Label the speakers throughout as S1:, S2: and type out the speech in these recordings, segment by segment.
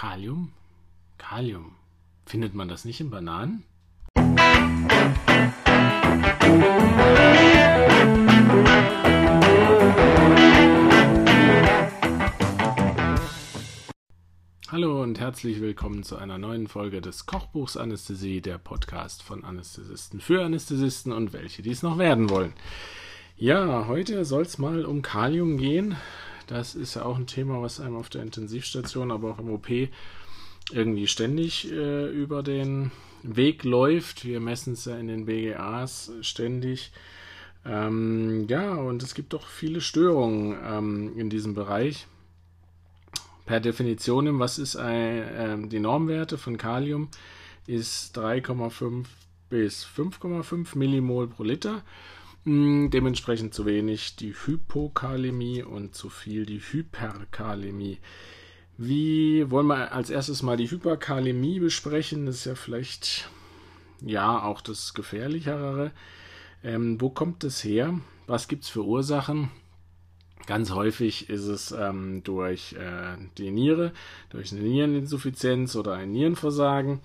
S1: Kalium? Kalium. Findet man das nicht in Bananen? Hallo und herzlich willkommen zu einer neuen Folge des Kochbuchs Anästhesie, der Podcast von Anästhesisten für Anästhesisten und welche dies noch werden wollen. Ja, heute soll es mal um Kalium gehen. Das ist ja auch ein Thema, was einem auf der Intensivstation, aber auch im OP irgendwie ständig äh, über den Weg läuft. Wir messen es ja in den BGAs ständig. Ähm, ja, und es gibt doch viele Störungen ähm, in diesem Bereich. Per Definition, was ist ein, äh, die Normwerte von Kalium? Ist 3,5 bis 5,5 Millimol pro Liter. Hm, dementsprechend zu wenig die Hypokalämie und zu viel die Hyperkalämie. Wie wollen wir als erstes mal die Hyperkalämie besprechen? Das ist ja vielleicht ja auch das Gefährlichere. Ähm, wo kommt das her? Was gibt es für Ursachen? Ganz häufig ist es ähm, durch äh, die Niere, durch eine Niereninsuffizienz oder ein Nierenversagen.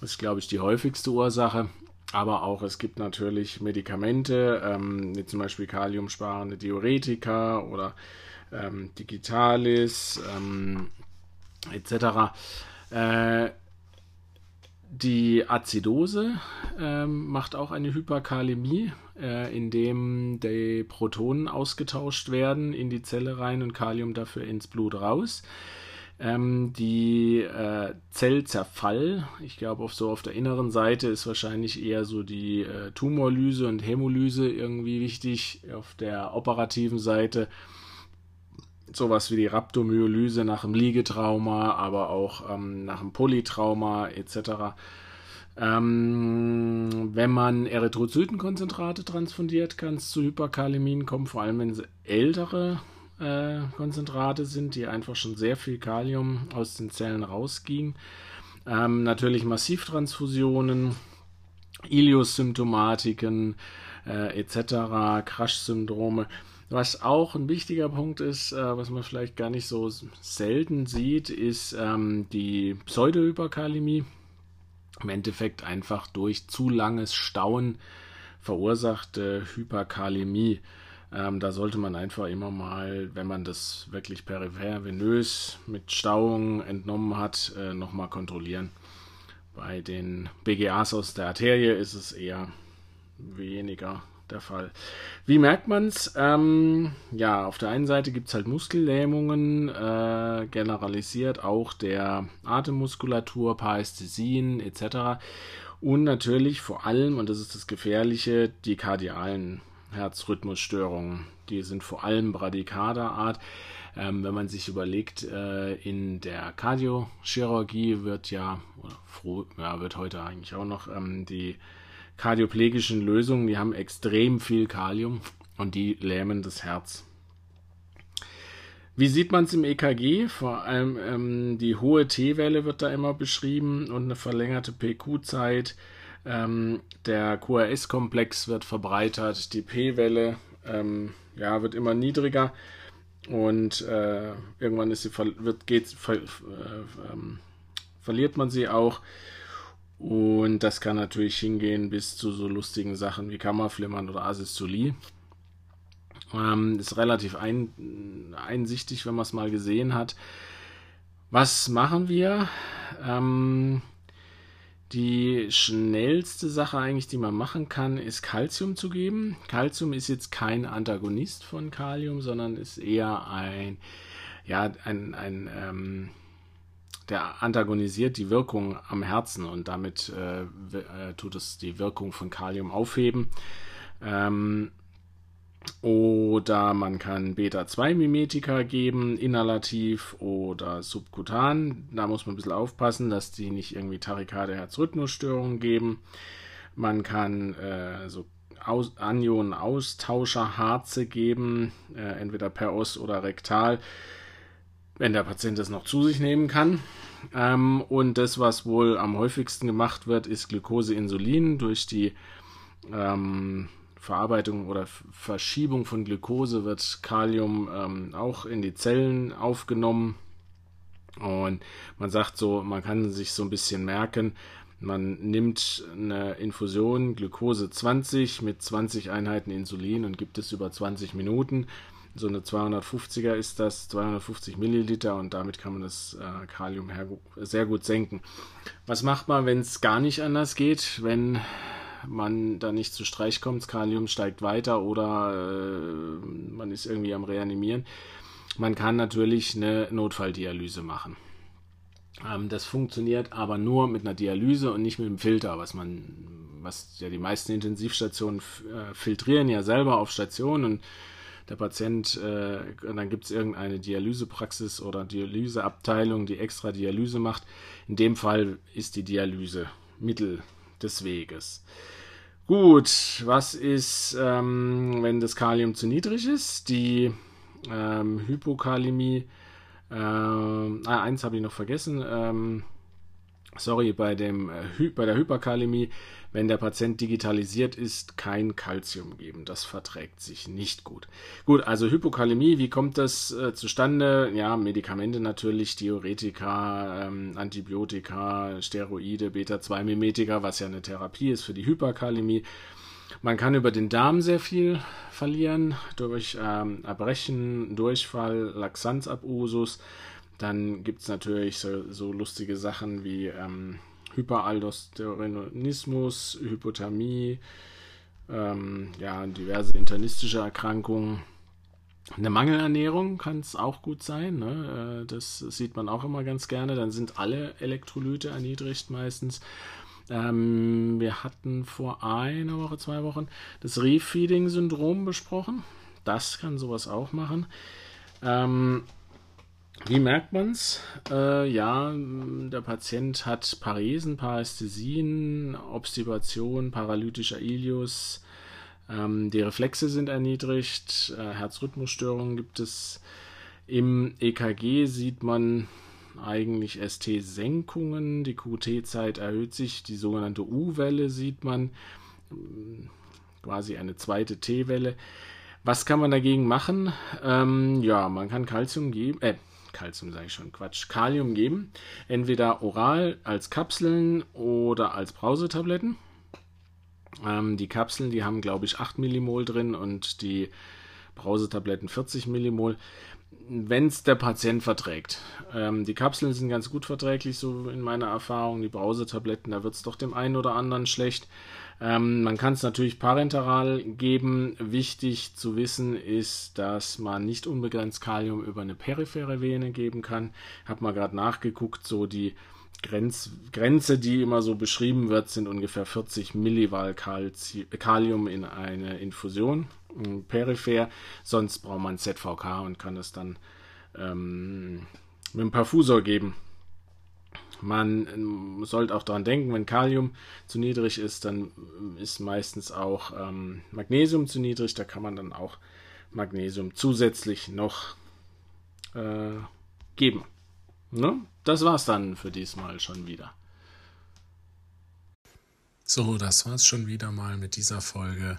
S1: Das ist, glaube ich, die häufigste Ursache. Aber auch es gibt natürlich Medikamente, ähm, wie zum Beispiel kaliumsparende Diuretika oder ähm, Digitalis ähm, etc. Äh, die Azidose äh, macht auch eine Hyperkalämie, äh, indem die Protonen ausgetauscht werden in die Zelle rein und Kalium dafür ins Blut raus. Ähm, die äh, Zellzerfall, ich glaube, auf so auf der inneren Seite ist wahrscheinlich eher so die äh, Tumorlyse und Hämolyse irgendwie wichtig. Auf der operativen Seite sowas wie die Rhabdomyolyse nach dem Liegetrauma, aber auch ähm, nach dem Polytrauma etc. Ähm, wenn man Erythrozytenkonzentrate transfundiert, kann es zu Hyperkalämien kommen, vor allem wenn sie ältere äh, Konzentrate sind, die einfach schon sehr viel Kalium aus den Zellen rausgingen. Ähm, natürlich Massivtransfusionen, Ilios-Symptomatiken äh, etc., Crash-Syndrome. Was auch ein wichtiger Punkt ist, äh, was man vielleicht gar nicht so selten sieht, ist ähm, die Pseudohyperkalämie. Im Endeffekt einfach durch zu langes Stauen verursachte Hyperkalämie. Ähm, da sollte man einfach immer mal, wenn man das wirklich peripher venös mit Stauung entnommen hat, äh, nochmal kontrollieren. Bei den BGAs aus der Arterie ist es eher weniger der Fall. Wie merkt man es? Ähm, ja, auf der einen Seite gibt es halt Muskellähmungen, äh, generalisiert auch der Atemmuskulatur, Parästhesien etc. Und natürlich vor allem, und das ist das Gefährliche, die kardialen Herzrhythmusstörungen. Die sind vor allem Bradykarderart. Ähm, wenn man sich überlegt, äh, in der Kardiochirurgie wird ja, oder froh, ja, wird heute eigentlich auch noch ähm, die kardioplegischen Lösungen, die haben extrem viel Kalium und die lähmen das Herz. Wie sieht man es im EKG? Vor allem ähm, die hohe T-Welle wird da immer beschrieben und eine verlängerte PQ-Zeit. Ähm, der QRS-Komplex wird verbreitert, die P-Welle ähm, ja, wird immer niedriger und äh, irgendwann ist sie wird, geht, ver, äh, ähm, verliert man sie auch. Und das kann natürlich hingehen bis zu so lustigen Sachen wie Kammerflimmern oder Asystolie. Ähm, ist relativ ein, einsichtig, wenn man es mal gesehen hat. Was machen wir? Ähm, die schnellste Sache eigentlich, die man machen kann, ist Calcium zu geben. Calcium ist jetzt kein Antagonist von Kalium, sondern ist eher ein, ja, ein, ein ähm, der antagonisiert die Wirkung am Herzen und damit äh, äh, tut es die Wirkung von Kalium aufheben. Ähm, oder man kann Beta-2-Mimetika geben, inhalativ oder subkutan. Da muss man ein bisschen aufpassen, dass die nicht irgendwie Tachykardie Herzrhythmusstörungen geben. Man kann äh, so Aus Anionen-Austauscher-Harze geben, äh, entweder per Os oder rektal, wenn der Patient das noch zu sich nehmen kann. Ähm, und das, was wohl am häufigsten gemacht wird, ist Glucose-Insulin durch die ähm, Verarbeitung oder Verschiebung von Glucose wird Kalium ähm, auch in die Zellen aufgenommen. Und man sagt so, man kann sich so ein bisschen merken, man nimmt eine Infusion Glucose 20 mit 20 Einheiten Insulin und gibt es über 20 Minuten. So eine 250er ist das, 250 Milliliter und damit kann man das äh, Kalium sehr gut senken. Was macht man, wenn es gar nicht anders geht, wenn man da nicht zu Streich kommt, das Kalium steigt weiter oder äh, man ist irgendwie am Reanimieren? Man kann natürlich eine Notfalldialyse machen. Ähm, das funktioniert aber nur mit einer Dialyse und nicht mit einem Filter, was man, was ja die meisten Intensivstationen äh, filtrieren ja selber auf Station und der Patient, äh, dann gibt es irgendeine Dialysepraxis oder Dialyseabteilung, die extra Dialyse macht. In dem Fall ist die Dialyse Mittel des Weges. Gut, was ist, ähm, wenn das Kalium zu niedrig ist? Die ähm, Hypokalämie ähm, ah, eins habe ich noch vergessen. Ähm, sorry, bei, dem, äh, bei der Hyperkalämie, wenn der Patient digitalisiert ist, kein Kalzium geben. Das verträgt sich nicht gut. Gut, also Hypokalämie, wie kommt das äh, zustande? Ja, Medikamente natürlich, Diuretika, ähm, Antibiotika, Steroide, Beta-2-Mimetika, was ja eine Therapie ist für die Hyperkalämie. Man kann über den Darm sehr viel verlieren durch ähm, Erbrechen, Durchfall, Laxanzabusus. Dann gibt es natürlich so, so, lustige Sachen wie ähm, Hyperaldosteronismus, Hypothermie, ähm, ja, diverse internistische Erkrankungen. Eine Mangelernährung kann es auch gut sein. Ne? Äh, das sieht man auch immer ganz gerne. Dann sind alle Elektrolyte erniedrigt meistens. Ähm, wir hatten vor einer Woche, zwei Wochen das Refeeding-Syndrom besprochen. Das kann sowas auch machen. Ähm, wie merkt man es? Äh, ja, der Patient hat Paresen, Parästhesien, Obstipation, paralytischer Ilius. Ähm, die Reflexe sind erniedrigt, äh, Herzrhythmusstörungen gibt es. Im EKG sieht man eigentlich ST-Senkungen. Die QT-Zeit erhöht sich. Die sogenannte U-Welle sieht man. Quasi eine zweite T-Welle. Was kann man dagegen machen? Ähm, ja, man kann Kalzium geben. Äh, Kalzium sage ich schon, Quatsch. Kalium geben. Entweder oral als Kapseln oder als Brausetabletten. Ähm, die Kapseln, die haben, glaube ich, 8 Millimol drin und die Brausetabletten 40 Millimol wenn es der Patient verträgt. Ähm, die Kapseln sind ganz gut verträglich, so in meiner Erfahrung. Die Brausetabletten, da wird es doch dem einen oder anderen schlecht. Ähm, man kann es natürlich parenteral geben. Wichtig zu wissen ist, dass man nicht unbegrenzt Kalium über eine periphere Vene geben kann. Ich habe mal gerade nachgeguckt, so die Grenz, Grenze, die immer so beschrieben wird, sind ungefähr 40 Millival Kalium in eine Infusion peripher. Sonst braucht man ZVK und kann es dann ähm, mit einem Perfusor geben. Man ähm, sollte auch daran denken, wenn Kalium zu niedrig ist, dann ist meistens auch ähm, Magnesium zu niedrig. Da kann man dann auch Magnesium zusätzlich noch äh, geben. Ne? Das war's dann für diesmal schon wieder.
S2: So, das war's schon wieder mal mit dieser Folge.